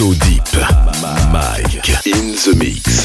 So Deep. Mike in the mix.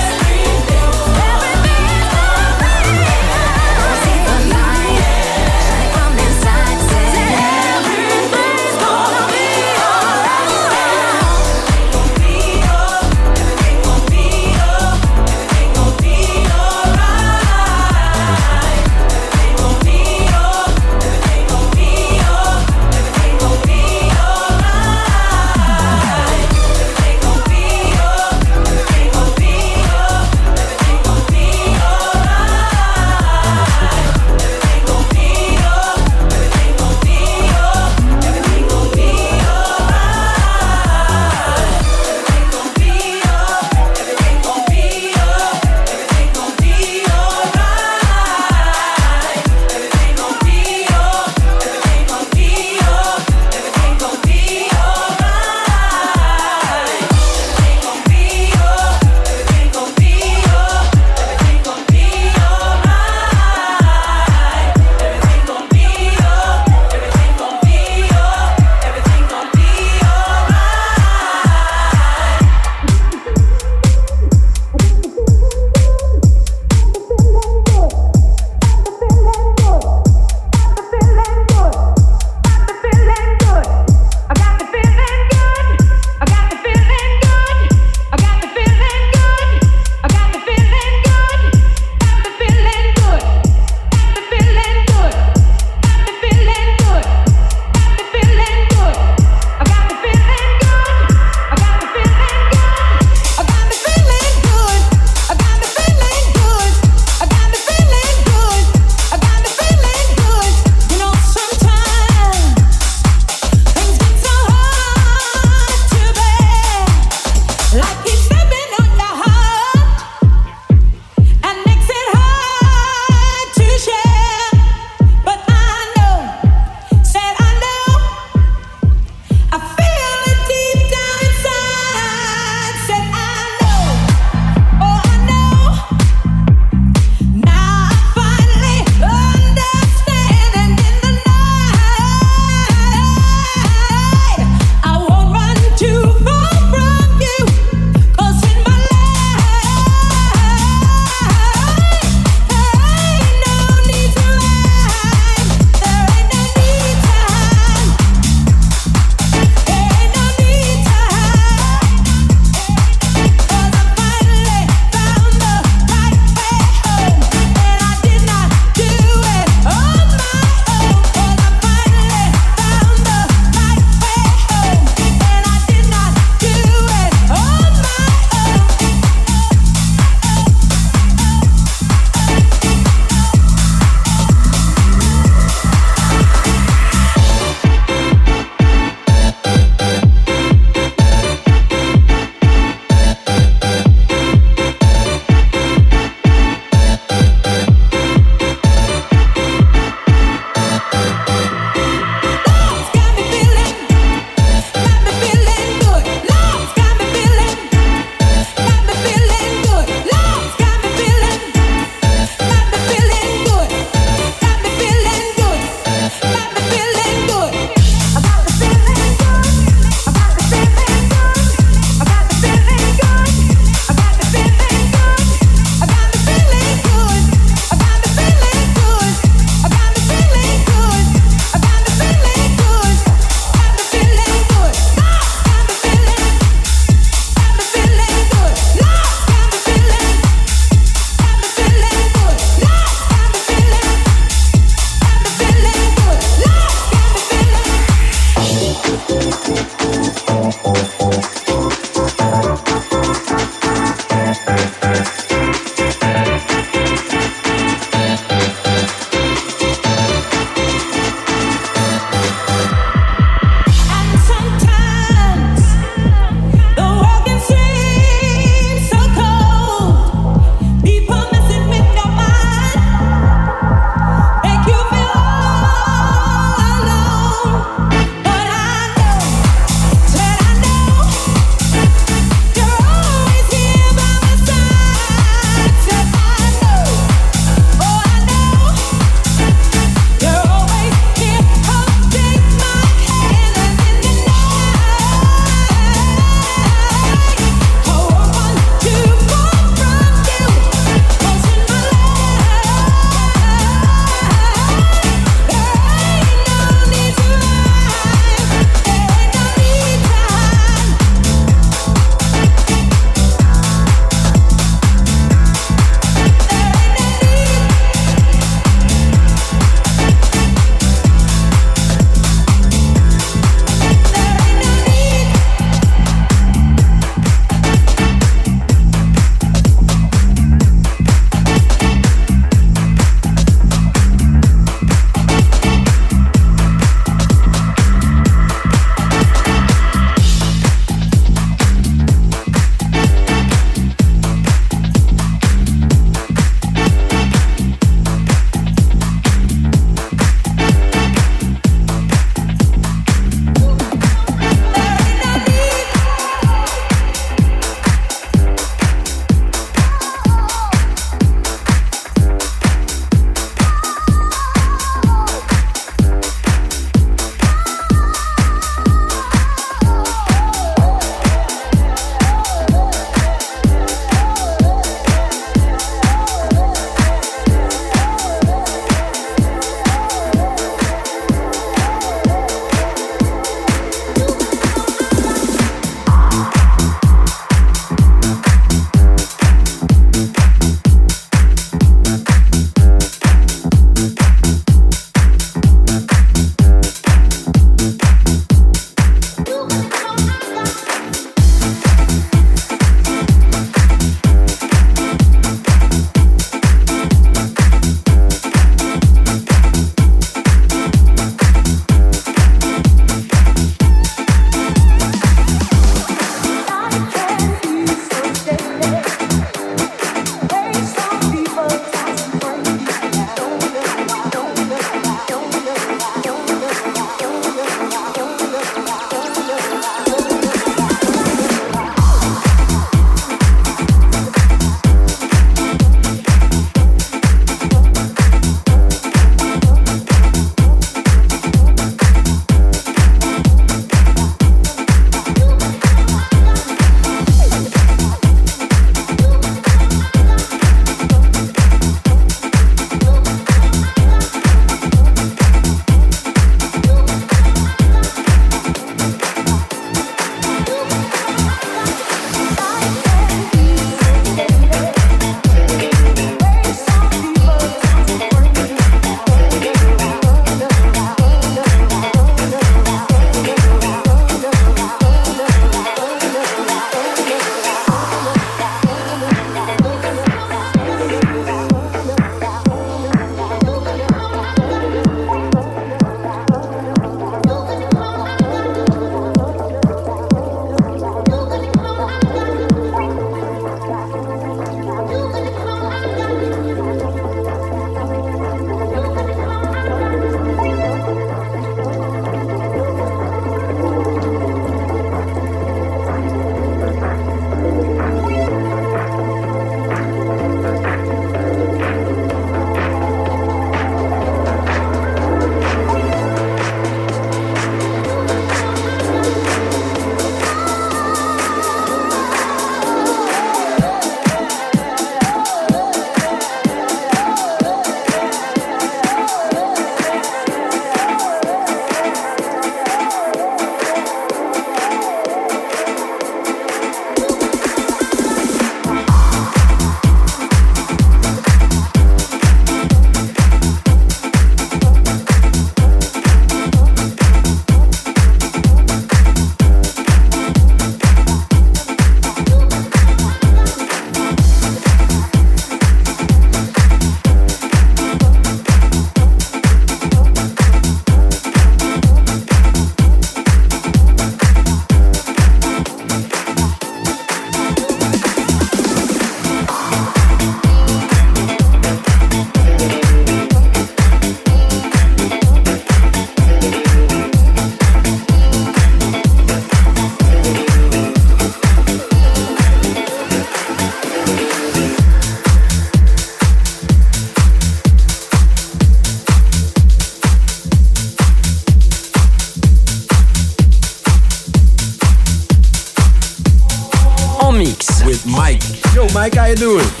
You doing?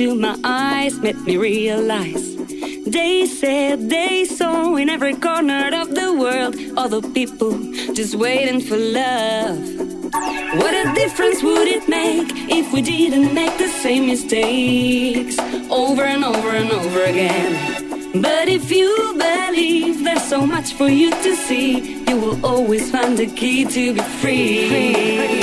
Into my eyes made me realize they said they saw in every corner of the world other people just waiting for love. What a difference would it make if we didn't make the same mistakes over and over and over again? But if you believe there's so much for you to see, you will always find the key to be free.